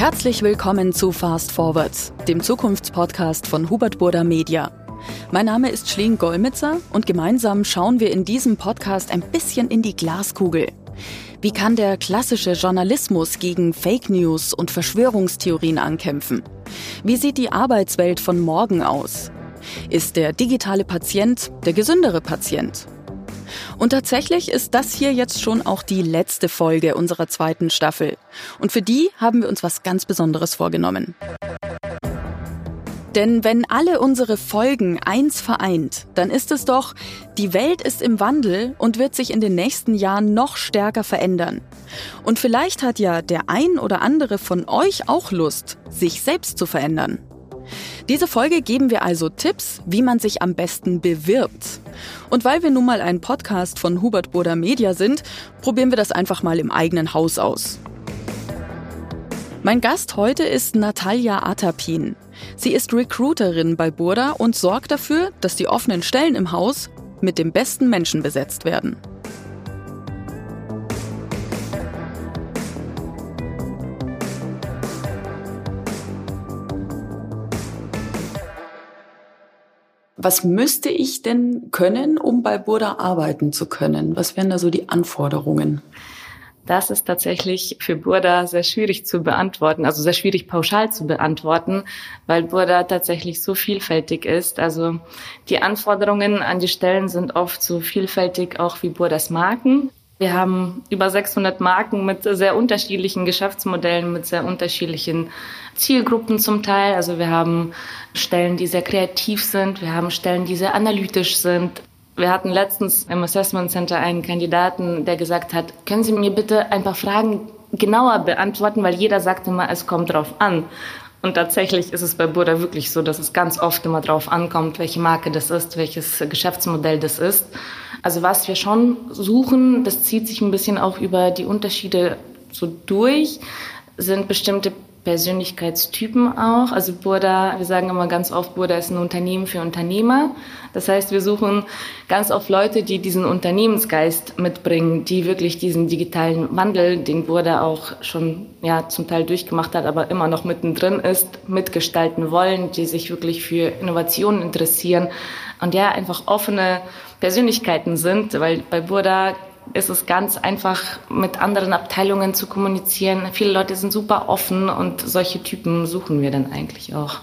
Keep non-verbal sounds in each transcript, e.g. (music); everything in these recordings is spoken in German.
Herzlich willkommen zu Fast Forward, dem Zukunftspodcast von Hubert Burda Media. Mein Name ist Schleen Golmitzer und gemeinsam schauen wir in diesem Podcast ein bisschen in die Glaskugel. Wie kann der klassische Journalismus gegen Fake News und Verschwörungstheorien ankämpfen? Wie sieht die Arbeitswelt von morgen aus? Ist der digitale Patient der gesündere Patient? Und tatsächlich ist das hier jetzt schon auch die letzte Folge unserer zweiten Staffel. Und für die haben wir uns was ganz Besonderes vorgenommen. Denn wenn alle unsere Folgen eins vereint, dann ist es doch, die Welt ist im Wandel und wird sich in den nächsten Jahren noch stärker verändern. Und vielleicht hat ja der ein oder andere von euch auch Lust, sich selbst zu verändern. Diese Folge geben wir also Tipps, wie man sich am besten bewirbt. Und weil wir nun mal ein Podcast von Hubert Boder Media sind, probieren wir das einfach mal im eigenen Haus aus. Mein Gast heute ist Natalia Atapin. Sie ist Recruiterin bei Burda und sorgt dafür, dass die offenen Stellen im Haus mit dem besten Menschen besetzt werden. Was müsste ich denn können, um bei Burda arbeiten zu können? Was wären da so die Anforderungen? Das ist tatsächlich für Burda sehr schwierig zu beantworten, also sehr schwierig pauschal zu beantworten, weil Burda tatsächlich so vielfältig ist. Also die Anforderungen an die Stellen sind oft so vielfältig auch wie Burdas Marken. Wir haben über 600 Marken mit sehr unterschiedlichen Geschäftsmodellen, mit sehr unterschiedlichen Zielgruppen zum Teil. Also wir haben Stellen, die sehr kreativ sind, wir haben Stellen, die sehr analytisch sind. Wir hatten letztens im Assessment Center einen Kandidaten, der gesagt hat, können Sie mir bitte ein paar Fragen genauer beantworten, weil jeder sagt immer, es kommt drauf an. Und tatsächlich ist es bei Burda wirklich so, dass es ganz oft immer drauf ankommt, welche Marke das ist, welches Geschäftsmodell das ist. Also was wir schon suchen, das zieht sich ein bisschen auch über die Unterschiede so durch, sind bestimmte Persönlichkeitstypen auch. Also Burda, wir sagen immer ganz oft, Burda ist ein Unternehmen für Unternehmer. Das heißt, wir suchen ganz oft Leute, die diesen Unternehmensgeist mitbringen, die wirklich diesen digitalen Wandel, den Burda auch schon ja zum Teil durchgemacht hat, aber immer noch mittendrin ist, mitgestalten wollen, die sich wirklich für Innovationen interessieren und ja einfach offene Persönlichkeiten sind, weil bei Burda ist es ganz einfach, mit anderen Abteilungen zu kommunizieren. Viele Leute sind super offen und solche Typen suchen wir dann eigentlich auch.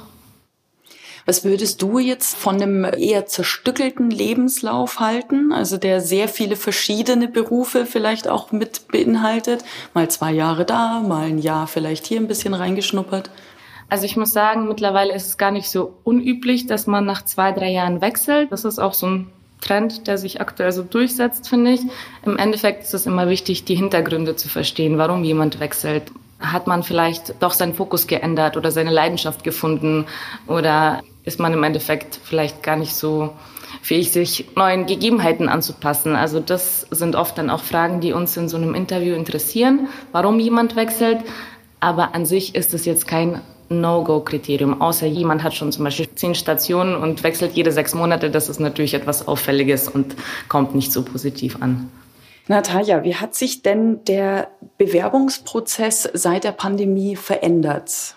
Was würdest du jetzt von einem eher zerstückelten Lebenslauf halten, also der sehr viele verschiedene Berufe vielleicht auch mit beinhaltet? Mal zwei Jahre da, mal ein Jahr vielleicht hier ein bisschen reingeschnuppert. Also ich muss sagen, mittlerweile ist es gar nicht so unüblich, dass man nach zwei, drei Jahren wechselt. Das ist auch so ein Trend, der sich aktuell so durchsetzt, finde ich. Im Endeffekt ist es immer wichtig, die Hintergründe zu verstehen, warum jemand wechselt. Hat man vielleicht doch seinen Fokus geändert oder seine Leidenschaft gefunden oder ist man im Endeffekt vielleicht gar nicht so fähig, sich neuen Gegebenheiten anzupassen. Also das sind oft dann auch Fragen, die uns in so einem Interview interessieren, warum jemand wechselt. Aber an sich ist es jetzt kein No-Go-Kriterium, außer jemand hat schon zum Beispiel zehn Stationen und wechselt jede sechs Monate. Das ist natürlich etwas Auffälliges und kommt nicht so positiv an. Natalia, wie hat sich denn der Bewerbungsprozess seit der Pandemie verändert?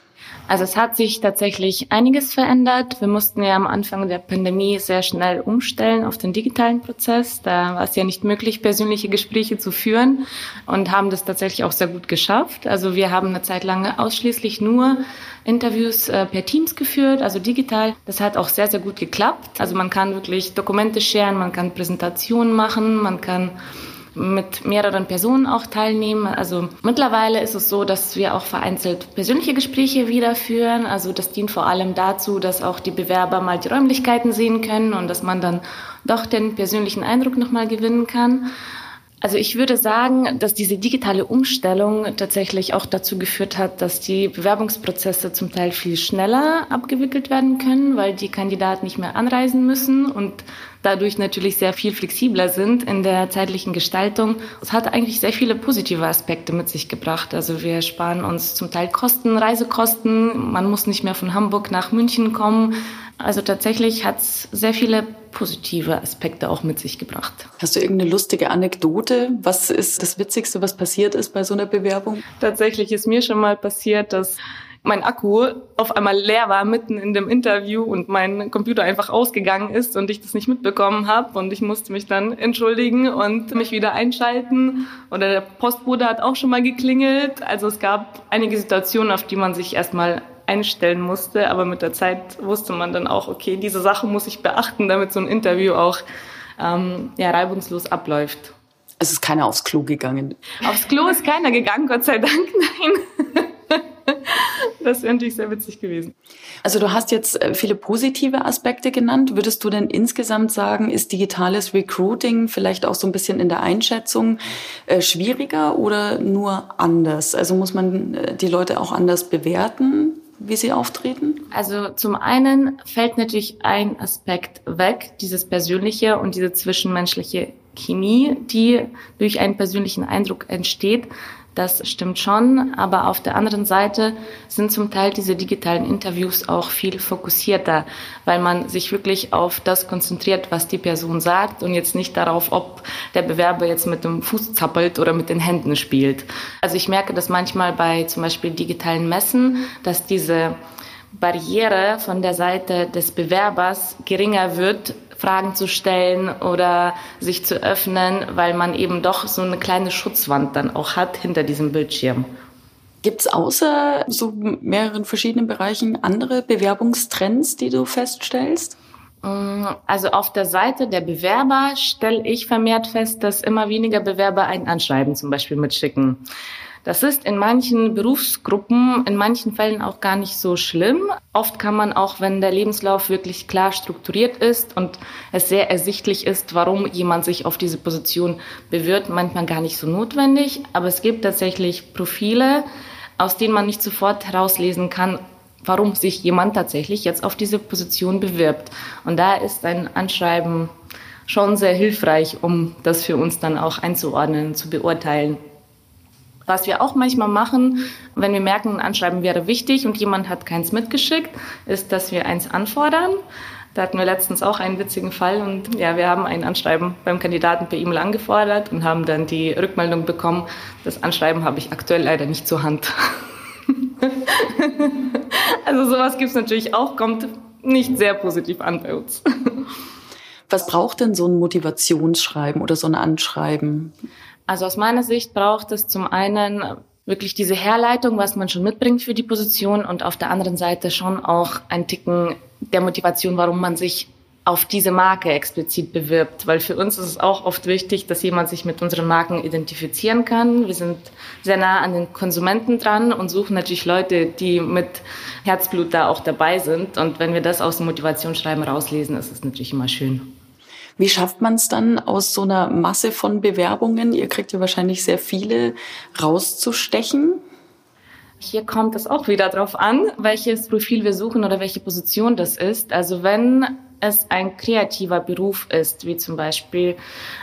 Also es hat sich tatsächlich einiges verändert. Wir mussten ja am Anfang der Pandemie sehr schnell umstellen auf den digitalen Prozess. Da war es ja nicht möglich, persönliche Gespräche zu führen und haben das tatsächlich auch sehr gut geschafft. Also wir haben eine Zeit lang ausschließlich nur Interviews äh, per Teams geführt, also digital. Das hat auch sehr, sehr gut geklappt. Also man kann wirklich Dokumente scheren, man kann Präsentationen machen, man kann mit mehreren Personen auch teilnehmen. Also mittlerweile ist es so, dass wir auch vereinzelt persönliche Gespräche wieder führen. Also das dient vor allem dazu, dass auch die Bewerber mal die Räumlichkeiten sehen können und dass man dann doch den persönlichen Eindruck nochmal gewinnen kann. Also ich würde sagen, dass diese digitale Umstellung tatsächlich auch dazu geführt hat, dass die Bewerbungsprozesse zum Teil viel schneller abgewickelt werden können, weil die Kandidaten nicht mehr anreisen müssen und dadurch natürlich sehr viel flexibler sind in der zeitlichen Gestaltung. Es hat eigentlich sehr viele positive Aspekte mit sich gebracht. Also wir sparen uns zum Teil Kosten, Reisekosten. Man muss nicht mehr von Hamburg nach München kommen. Also tatsächlich hat es sehr viele positive Aspekte auch mit sich gebracht. Hast du irgendeine lustige Anekdote? Was ist das Witzigste, was passiert ist bei so einer Bewerbung? Tatsächlich ist mir schon mal passiert, dass mein Akku auf einmal leer war mitten in dem Interview und mein Computer einfach ausgegangen ist und ich das nicht mitbekommen habe und ich musste mich dann entschuldigen und mich wieder einschalten oder der Postbote hat auch schon mal geklingelt. Also es gab einige Situationen, auf die man sich erstmal einstellen musste, aber mit der Zeit wusste man dann auch, okay, diese Sache muss ich beachten, damit so ein Interview auch ähm, ja, reibungslos abläuft. Es ist keiner aufs Klo gegangen. Aufs Klo ist keiner gegangen, Gott sei Dank, (laughs) nein. (laughs) Das wäre natürlich sehr witzig gewesen. Also du hast jetzt äh, viele positive Aspekte genannt. Würdest du denn insgesamt sagen, ist digitales Recruiting vielleicht auch so ein bisschen in der Einschätzung äh, schwieriger oder nur anders? Also muss man äh, die Leute auch anders bewerten? wie sie auftreten? Also zum einen fällt natürlich ein Aspekt weg, dieses persönliche und diese zwischenmenschliche Chemie, die durch einen persönlichen Eindruck entsteht. Das stimmt schon, aber auf der anderen Seite sind zum Teil diese digitalen Interviews auch viel fokussierter, weil man sich wirklich auf das konzentriert, was die Person sagt und jetzt nicht darauf, ob der Bewerber jetzt mit dem Fuß zappelt oder mit den Händen spielt. Also ich merke das manchmal bei zum Beispiel digitalen Messen, dass diese Barriere von der Seite des Bewerbers geringer wird, Fragen zu stellen oder sich zu öffnen, weil man eben doch so eine kleine Schutzwand dann auch hat hinter diesem Bildschirm. Gibt es außer so mehreren verschiedenen Bereichen andere Bewerbungstrends, die du feststellst? Mm, also auf der Seite der Bewerber stelle ich vermehrt fest, dass immer weniger Bewerber ein Anschreiben zum Beispiel mitschicken. Das ist in manchen Berufsgruppen, in manchen Fällen auch gar nicht so schlimm. Oft kann man auch, wenn der Lebenslauf wirklich klar strukturiert ist und es sehr ersichtlich ist, warum jemand sich auf diese Position bewirbt, manchmal gar nicht so notwendig. Aber es gibt tatsächlich Profile, aus denen man nicht sofort herauslesen kann, warum sich jemand tatsächlich jetzt auf diese Position bewirbt. Und da ist ein Anschreiben schon sehr hilfreich, um das für uns dann auch einzuordnen, zu beurteilen. Was wir auch manchmal machen, wenn wir merken, ein Anschreiben wäre wichtig und jemand hat keins mitgeschickt, ist, dass wir eins anfordern. Da hatten wir letztens auch einen witzigen Fall und ja, wir haben ein Anschreiben beim Kandidaten per E-Mail angefordert und haben dann die Rückmeldung bekommen, das Anschreiben habe ich aktuell leider nicht zur Hand. (laughs) also sowas gibt es natürlich auch, kommt nicht sehr positiv an bei uns. Was braucht denn so ein Motivationsschreiben oder so ein Anschreiben? Also aus meiner Sicht braucht es zum einen wirklich diese Herleitung, was man schon mitbringt für die Position und auf der anderen Seite schon auch ein Ticken der Motivation, warum man sich auf diese Marke explizit bewirbt, weil für uns ist es auch oft wichtig, dass jemand sich mit unseren Marken identifizieren kann. Wir sind sehr nah an den Konsumenten dran und suchen natürlich Leute, die mit Herzblut da auch dabei sind. Und wenn wir das aus dem Motivationsschreiben rauslesen, ist es natürlich immer schön. Wie schafft man es dann aus so einer Masse von Bewerbungen, ihr kriegt ja wahrscheinlich sehr viele, rauszustechen? Hier kommt es auch wieder darauf an, welches Profil wir suchen oder welche Position das ist. Also wenn es ein kreativer Beruf ist, wie zum Beispiel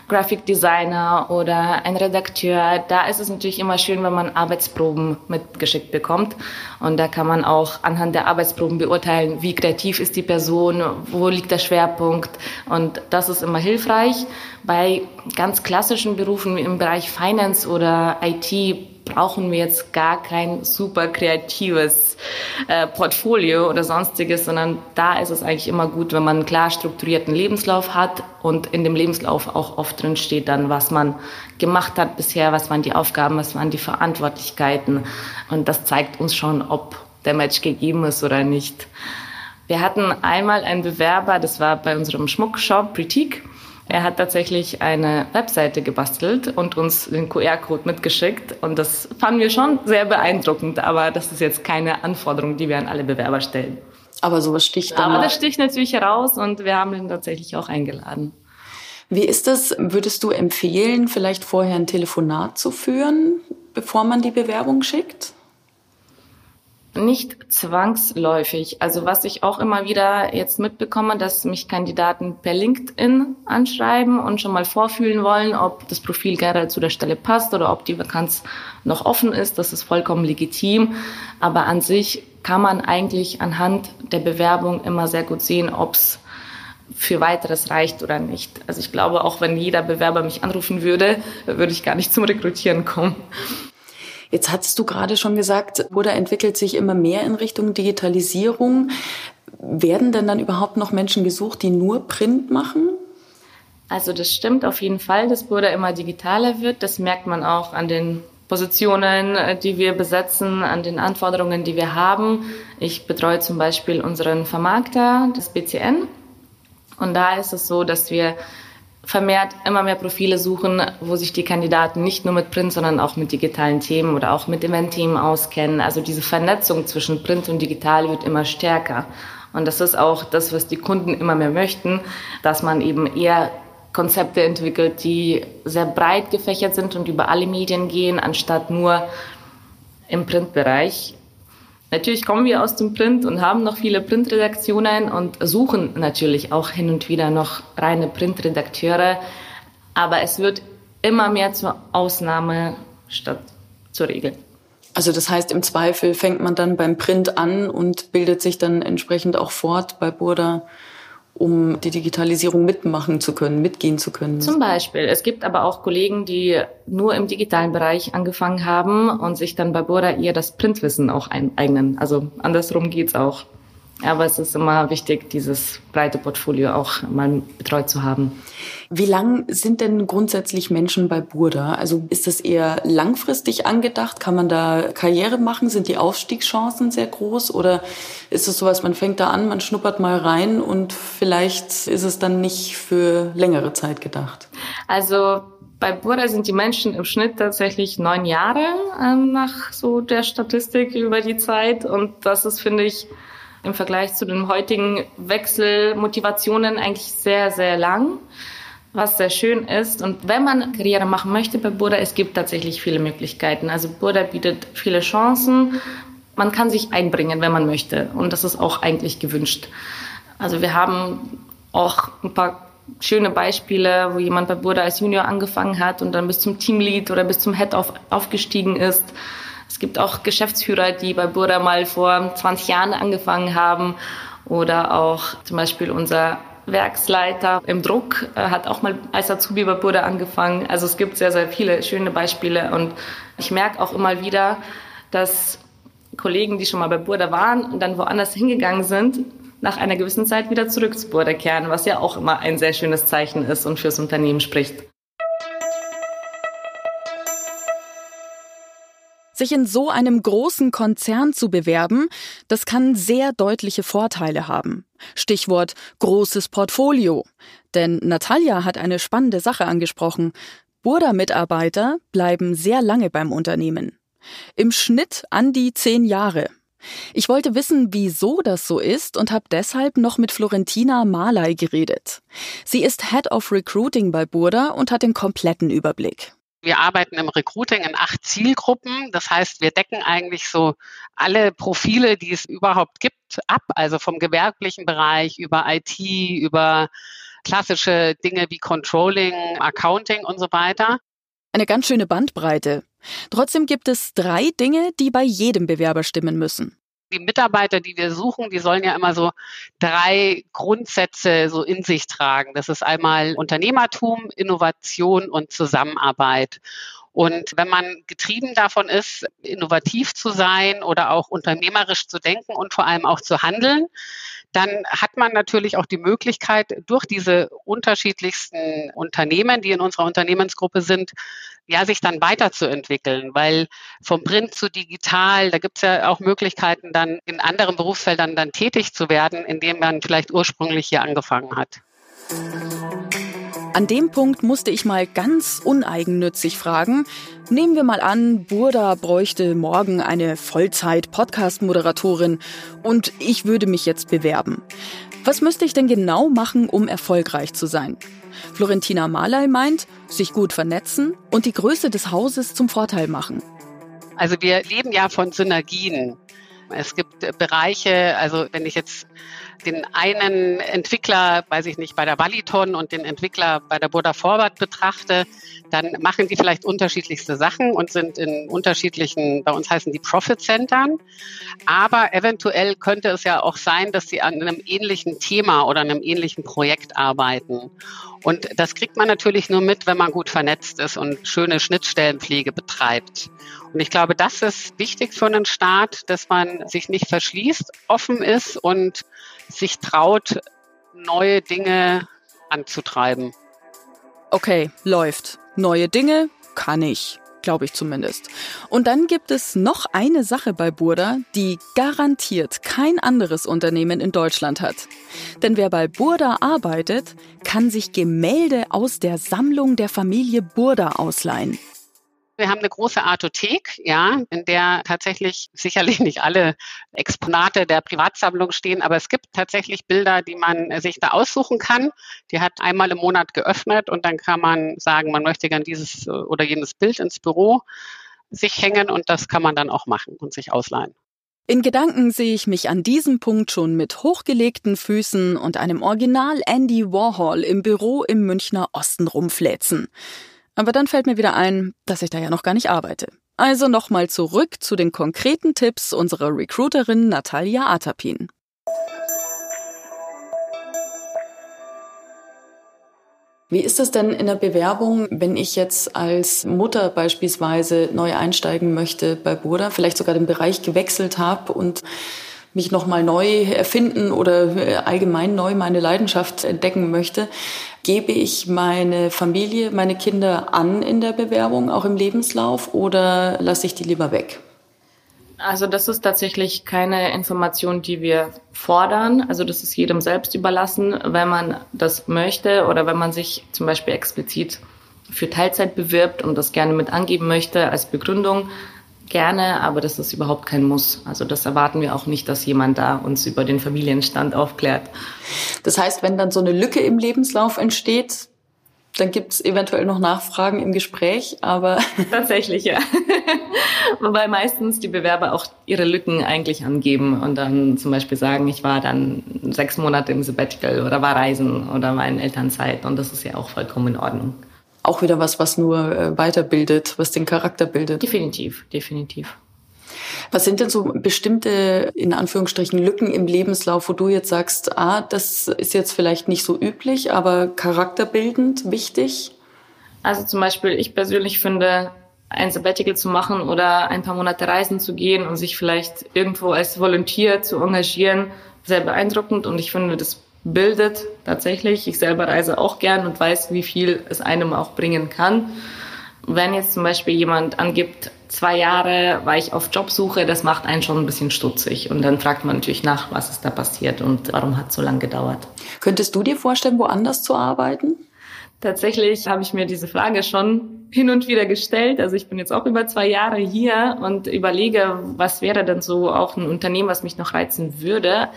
Graphic Designer oder ein Redakteur, da ist es natürlich immer schön, wenn man Arbeitsproben mitgeschickt bekommt. Und da kann man auch anhand der Arbeitsproben beurteilen, wie kreativ ist die Person, wo liegt der Schwerpunkt. Und das ist immer hilfreich. Bei ganz klassischen Berufen im Bereich Finance oder IT brauchen wir jetzt gar kein super kreatives äh, Portfolio oder sonstiges, sondern da ist es eigentlich immer gut, wenn man einen klar strukturierten Lebenslauf hat und in dem Lebenslauf auch oft drin steht dann, was man gemacht hat bisher, was waren die Aufgaben, was waren die Verantwortlichkeiten und das zeigt uns schon, ob der Match gegeben ist oder nicht. Wir hatten einmal einen Bewerber, das war bei unserem Schmuckshop Britique er hat tatsächlich eine Webseite gebastelt und uns den QR-Code mitgeschickt. Und das fanden wir schon sehr beeindruckend. Aber das ist jetzt keine Anforderung, die wir an alle Bewerber stellen. Aber sowas sticht dann. Aber das sticht natürlich heraus und wir haben ihn tatsächlich auch eingeladen. Wie ist das? Würdest du empfehlen, vielleicht vorher ein Telefonat zu führen, bevor man die Bewerbung schickt? Nicht zwangsläufig. Also was ich auch immer wieder jetzt mitbekomme, dass mich Kandidaten per LinkedIn anschreiben und schon mal vorfühlen wollen, ob das Profil generell zu der Stelle passt oder ob die Vakanz noch offen ist. Das ist vollkommen legitim. Aber an sich kann man eigentlich anhand der Bewerbung immer sehr gut sehen, ob es für weiteres reicht oder nicht. Also ich glaube, auch wenn jeder Bewerber mich anrufen würde, würde ich gar nicht zum Rekrutieren kommen. Jetzt hattest du gerade schon gesagt, oder entwickelt sich immer mehr in Richtung Digitalisierung. Werden denn dann überhaupt noch Menschen gesucht, die nur Print machen? Also das stimmt auf jeden Fall, dass Burda immer digitaler wird. Das merkt man auch an den Positionen, die wir besetzen, an den Anforderungen, die wir haben. Ich betreue zum Beispiel unseren Vermarkter, das BCN. Und da ist es so, dass wir vermehrt immer mehr Profile suchen, wo sich die Kandidaten nicht nur mit Print, sondern auch mit digitalen Themen oder auch mit Event-Themen auskennen. Also diese Vernetzung zwischen Print und Digital wird immer stärker. Und das ist auch das, was die Kunden immer mehr möchten, dass man eben eher Konzepte entwickelt, die sehr breit gefächert sind und über alle Medien gehen, anstatt nur im Printbereich. Natürlich kommen wir aus dem Print und haben noch viele Printredaktionen und suchen natürlich auch hin und wieder noch reine Printredakteure. Aber es wird immer mehr zur Ausnahme statt zur Regel. Also das heißt, im Zweifel fängt man dann beim Print an und bildet sich dann entsprechend auch fort bei Burda um die Digitalisierung mitmachen zu können, mitgehen zu können. Zum Beispiel. Es gibt aber auch Kollegen, die nur im digitalen Bereich angefangen haben und sich dann bei Bora eher das Printwissen auch eignen. Also andersrum geht's auch. Aber es ist immer wichtig, dieses breite Portfolio auch mal betreut zu haben. Wie lang sind denn grundsätzlich Menschen bei Burda? Also ist das eher langfristig angedacht? Kann man da Karriere machen? Sind die Aufstiegschancen sehr groß? Oder ist es sowas, man fängt da an, man schnuppert mal rein und vielleicht ist es dann nicht für längere Zeit gedacht? Also bei Burda sind die Menschen im Schnitt tatsächlich neun Jahre ähm, nach so der Statistik über die Zeit. Und das ist, finde ich, im Vergleich zu den heutigen Wechselmotivationen eigentlich sehr, sehr lang, was sehr schön ist. Und wenn man Karriere machen möchte bei Burda, es gibt tatsächlich viele Möglichkeiten. Also Burda bietet viele Chancen. Man kann sich einbringen, wenn man möchte. Und das ist auch eigentlich gewünscht. Also wir haben auch ein paar schöne Beispiele, wo jemand bei Burda als Junior angefangen hat und dann bis zum Teamlead oder bis zum Head auf, aufgestiegen ist. Es gibt auch Geschäftsführer, die bei Burda mal vor 20 Jahren angefangen haben oder auch zum Beispiel unser Werksleiter im Druck äh, hat auch mal als Azubi bei Burda angefangen. Also es gibt sehr, sehr viele schöne Beispiele und ich merke auch immer wieder, dass Kollegen, die schon mal bei Burda waren und dann woanders hingegangen sind, nach einer gewissen Zeit wieder zurück zu Burda kehren, was ja auch immer ein sehr schönes Zeichen ist und fürs Unternehmen spricht. Sich in so einem großen Konzern zu bewerben, das kann sehr deutliche Vorteile haben. Stichwort großes Portfolio. Denn Natalia hat eine spannende Sache angesprochen. Burda-Mitarbeiter bleiben sehr lange beim Unternehmen. Im Schnitt an die zehn Jahre. Ich wollte wissen, wieso das so ist und habe deshalb noch mit Florentina Malay geredet. Sie ist Head of Recruiting bei Burda und hat den kompletten Überblick. Wir arbeiten im Recruiting in acht Zielgruppen. Das heißt, wir decken eigentlich so alle Profile, die es überhaupt gibt, ab. Also vom gewerblichen Bereich über IT, über klassische Dinge wie Controlling, Accounting und so weiter. Eine ganz schöne Bandbreite. Trotzdem gibt es drei Dinge, die bei jedem Bewerber stimmen müssen die Mitarbeiter, die wir suchen, die sollen ja immer so drei Grundsätze so in sich tragen. Das ist einmal Unternehmertum, Innovation und Zusammenarbeit. Und wenn man getrieben davon ist, innovativ zu sein oder auch unternehmerisch zu denken und vor allem auch zu handeln, dann hat man natürlich auch die Möglichkeit, durch diese unterschiedlichsten Unternehmen, die in unserer Unternehmensgruppe sind, ja, sich dann weiterzuentwickeln, weil vom Print zu digital, da gibt es ja auch Möglichkeiten, dann in anderen Berufsfeldern dann tätig zu werden, indem man vielleicht ursprünglich hier angefangen hat. An dem Punkt musste ich mal ganz uneigennützig fragen. Nehmen wir mal an, Burda bräuchte morgen eine Vollzeit-Podcast-Moderatorin und ich würde mich jetzt bewerben. Was müsste ich denn genau machen, um erfolgreich zu sein? Florentina Malay meint, sich gut vernetzen und die Größe des Hauses zum Vorteil machen. Also wir leben ja von Synergien. Es gibt Bereiche, also wenn ich jetzt den einen Entwickler, weiß ich nicht, bei der Valiton und den Entwickler bei der Burda Forward betrachte, dann machen die vielleicht unterschiedlichste Sachen und sind in unterschiedlichen, bei uns heißen die Profit Centern. Aber eventuell könnte es ja auch sein, dass sie an einem ähnlichen Thema oder einem ähnlichen Projekt arbeiten. Und das kriegt man natürlich nur mit, wenn man gut vernetzt ist und schöne Schnittstellenpflege betreibt. Und ich glaube, das ist wichtig für einen Staat, dass man sich nicht verschließt, offen ist und sich traut, neue Dinge anzutreiben. Okay, läuft. Neue Dinge kann ich, glaube ich zumindest. Und dann gibt es noch eine Sache bei Burda, die garantiert kein anderes Unternehmen in Deutschland hat. Denn wer bei Burda arbeitet, kann sich Gemälde aus der Sammlung der Familie Burda ausleihen. Wir haben eine große Artothek, ja, in der tatsächlich sicherlich nicht alle Exponate der Privatsammlung stehen, aber es gibt tatsächlich Bilder, die man sich da aussuchen kann. Die hat einmal im Monat geöffnet und dann kann man sagen, man möchte gern dieses äh, oder jenes Bild ins Büro sich hängen und das kann man dann auch machen und sich ausleihen. In Gedanken sehe ich mich an diesem Punkt schon mit hochgelegten Füßen und einem Original Andy Warhol im Büro im Münchner Osten rumfläzen. Aber dann fällt mir wieder ein, dass ich da ja noch gar nicht arbeite. Also nochmal zurück zu den konkreten Tipps unserer Recruiterin Natalia Atapin. Wie ist es denn in der Bewerbung, wenn ich jetzt als Mutter beispielsweise neu einsteigen möchte bei Burda, vielleicht sogar den Bereich gewechselt habe und mich nochmal neu erfinden oder allgemein neu meine Leidenschaft entdecken möchte? Gebe ich meine Familie, meine Kinder an in der Bewerbung, auch im Lebenslauf, oder lasse ich die lieber weg? Also das ist tatsächlich keine Information, die wir fordern. Also das ist jedem selbst überlassen, wenn man das möchte oder wenn man sich zum Beispiel explizit für Teilzeit bewirbt und das gerne mit angeben möchte als Begründung, gerne, aber das ist überhaupt kein Muss. Also das erwarten wir auch nicht, dass jemand da uns über den Familienstand aufklärt. Das heißt, wenn dann so eine Lücke im Lebenslauf entsteht, dann gibt es eventuell noch Nachfragen im Gespräch, aber. (laughs) Tatsächlich, ja. (laughs) Wobei meistens die Bewerber auch ihre Lücken eigentlich angeben und dann zum Beispiel sagen, ich war dann sechs Monate im Sabbatical oder war reisen oder war in Elternzeit und das ist ja auch vollkommen in Ordnung auch wieder was, was nur äh, weiterbildet, was den Charakter bildet. Definitiv, definitiv. Was sind denn so bestimmte, in Anführungsstrichen, Lücken im Lebenslauf, wo du jetzt sagst, ah, das ist jetzt vielleicht nicht so üblich, aber charakterbildend wichtig? Also zum Beispiel, ich persönlich finde, ein Sabbatical zu machen oder ein paar Monate reisen zu gehen und sich vielleicht irgendwo als Volontier zu engagieren, sehr beeindruckend und ich finde, das bildet tatsächlich. Ich selber reise auch gern und weiß, wie viel es einem auch bringen kann. Wenn jetzt zum Beispiel jemand angibt, zwei Jahre war ich auf Jobsuche, das macht einen schon ein bisschen stutzig. Und dann fragt man natürlich nach, was ist da passiert und warum hat es so lange gedauert. Könntest du dir vorstellen, woanders zu arbeiten? Tatsächlich habe ich mir diese Frage schon hin und wieder gestellt. Also ich bin jetzt auch über zwei Jahre hier und überlege, was wäre denn so auch ein Unternehmen, was mich noch reizen würde.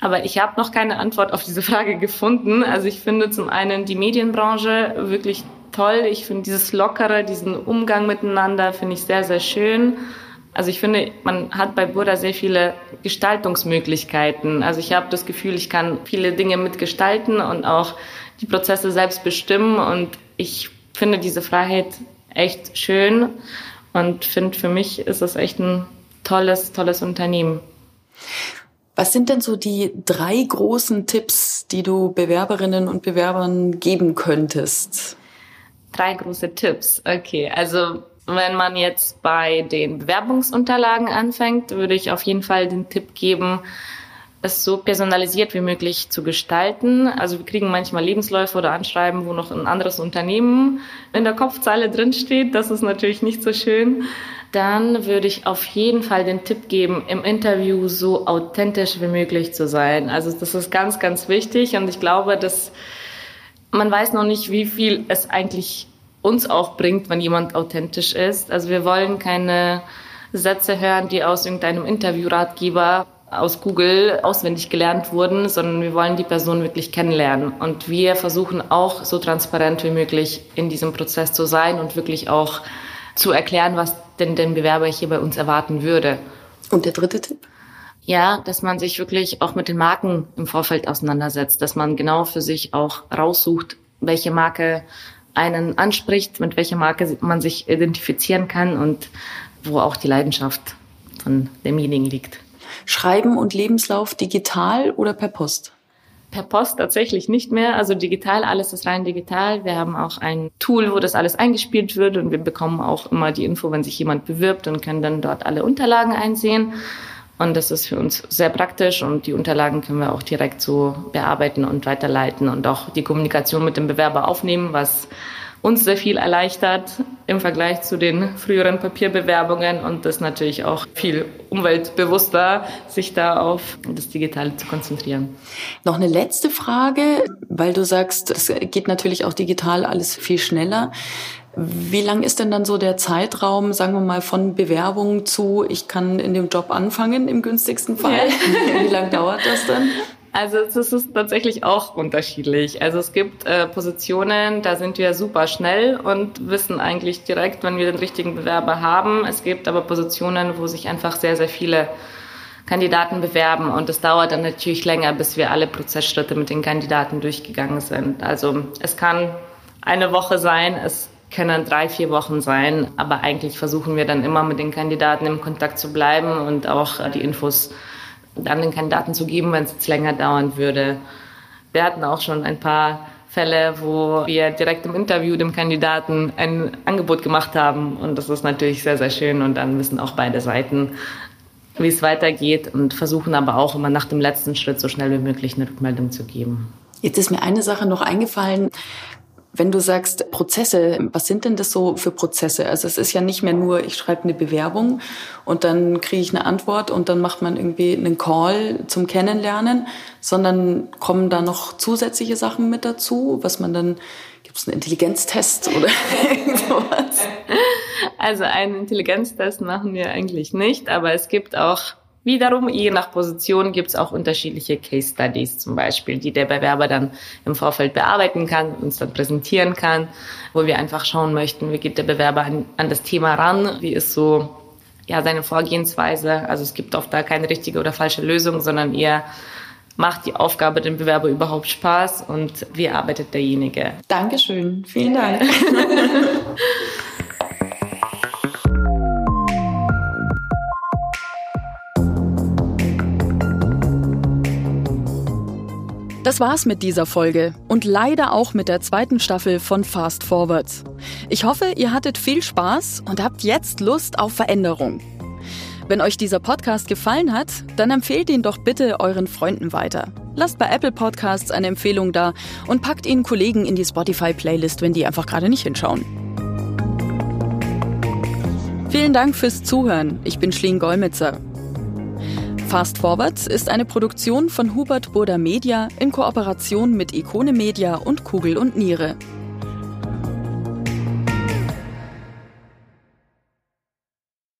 Aber ich habe noch keine Antwort auf diese Frage gefunden. Also ich finde zum einen die Medienbranche wirklich toll. Ich finde dieses Lockere, diesen Umgang miteinander, finde ich sehr, sehr schön. Also ich finde, man hat bei Burda sehr viele Gestaltungsmöglichkeiten. Also ich habe das Gefühl, ich kann viele Dinge mitgestalten und auch die Prozesse selbst bestimmen. Und ich finde diese Freiheit echt schön und finde, für mich ist es echt ein tolles, tolles Unternehmen. Was sind denn so die drei großen Tipps, die du Bewerberinnen und Bewerbern geben könntest? Drei große Tipps. Okay, also wenn man jetzt bei den Bewerbungsunterlagen anfängt, würde ich auf jeden Fall den Tipp geben, es so personalisiert wie möglich zu gestalten. Also wir kriegen manchmal Lebensläufe oder Anschreiben, wo noch ein anderes Unternehmen in der Kopfzeile drinsteht. Das ist natürlich nicht so schön dann würde ich auf jeden Fall den Tipp geben, im Interview so authentisch wie möglich zu sein. Also das ist ganz, ganz wichtig und ich glaube, dass man weiß noch nicht, wie viel es eigentlich uns auch bringt, wenn jemand authentisch ist. Also wir wollen keine Sätze hören, die aus irgendeinem Interviewratgeber aus Google auswendig gelernt wurden, sondern wir wollen die Person wirklich kennenlernen. Und wir versuchen auch so transparent wie möglich in diesem Prozess zu sein und wirklich auch zu erklären, was denn den Bewerber hier bei uns erwarten würde. Und der dritte Tipp? Ja, dass man sich wirklich auch mit den Marken im Vorfeld auseinandersetzt, dass man genau für sich auch raussucht, welche Marke einen anspricht, mit welcher Marke man sich identifizieren kann und wo auch die Leidenschaft von demjenigen liegt. Schreiben und Lebenslauf digital oder per Post? Per Post tatsächlich nicht mehr. Also digital, alles ist rein digital. Wir haben auch ein Tool, wo das alles eingespielt wird und wir bekommen auch immer die Info, wenn sich jemand bewirbt und können dann dort alle Unterlagen einsehen. Und das ist für uns sehr praktisch und die Unterlagen können wir auch direkt so bearbeiten und weiterleiten und auch die Kommunikation mit dem Bewerber aufnehmen, was uns sehr viel erleichtert im Vergleich zu den früheren Papierbewerbungen und das natürlich auch viel umweltbewusster, sich da auf das Digitale zu konzentrieren. Noch eine letzte Frage, weil du sagst, es geht natürlich auch digital alles viel schneller. Wie lang ist denn dann so der Zeitraum, sagen wir mal, von Bewerbung zu, ich kann in dem Job anfangen im günstigsten Fall? Ja. Wie lange dauert das dann? (laughs) Also es ist tatsächlich auch unterschiedlich. Also es gibt äh, Positionen, da sind wir super schnell und wissen eigentlich direkt, wenn wir den richtigen Bewerber haben. Es gibt aber Positionen, wo sich einfach sehr, sehr viele Kandidaten bewerben und es dauert dann natürlich länger, bis wir alle Prozessschritte mit den Kandidaten durchgegangen sind. Also es kann eine Woche sein, es können drei, vier Wochen sein, aber eigentlich versuchen wir dann immer mit den Kandidaten im Kontakt zu bleiben und auch äh, die Infos dann den Kandidaten zu geben, wenn es jetzt länger dauern würde. Wir hatten auch schon ein paar Fälle, wo wir direkt im Interview dem Kandidaten ein Angebot gemacht haben und das ist natürlich sehr, sehr schön und dann wissen auch beide Seiten, wie es weitergeht und versuchen aber auch immer nach dem letzten Schritt so schnell wie möglich eine Rückmeldung zu geben. Jetzt ist mir eine Sache noch eingefallen. Wenn du sagst Prozesse, was sind denn das so für Prozesse? Also es ist ja nicht mehr nur, ich schreibe eine Bewerbung und dann kriege ich eine Antwort und dann macht man irgendwie einen Call zum Kennenlernen, sondern kommen da noch zusätzliche Sachen mit dazu, was man dann, gibt es einen Intelligenztest oder (laughs) sowas? Also einen Intelligenztest machen wir eigentlich nicht, aber es gibt auch Wiederum, je nach Position gibt es auch unterschiedliche Case Studies zum Beispiel, die der Bewerber dann im Vorfeld bearbeiten kann, uns dann präsentieren kann, wo wir einfach schauen möchten, wie geht der Bewerber an, an das Thema ran, wie ist so ja seine Vorgehensweise. Also es gibt oft da keine richtige oder falsche Lösung, sondern eher macht die Aufgabe dem Bewerber überhaupt Spaß und wie arbeitet derjenige. Dankeschön, vielen Dank. (laughs) Das war's mit dieser Folge und leider auch mit der zweiten Staffel von Fast Forwards. Ich hoffe, ihr hattet viel Spaß und habt jetzt Lust auf Veränderung. Wenn euch dieser Podcast gefallen hat, dann empfehlt ihn doch bitte euren Freunden weiter. Lasst bei Apple Podcasts eine Empfehlung da und packt ihn Kollegen in die Spotify-Playlist, wenn die einfach gerade nicht hinschauen. Vielen Dank fürs Zuhören. Ich bin Schleen Golmitzer. Fast Forward ist eine Produktion von Hubert Burda Media in Kooperation mit Ikone Media und Kugel und Niere.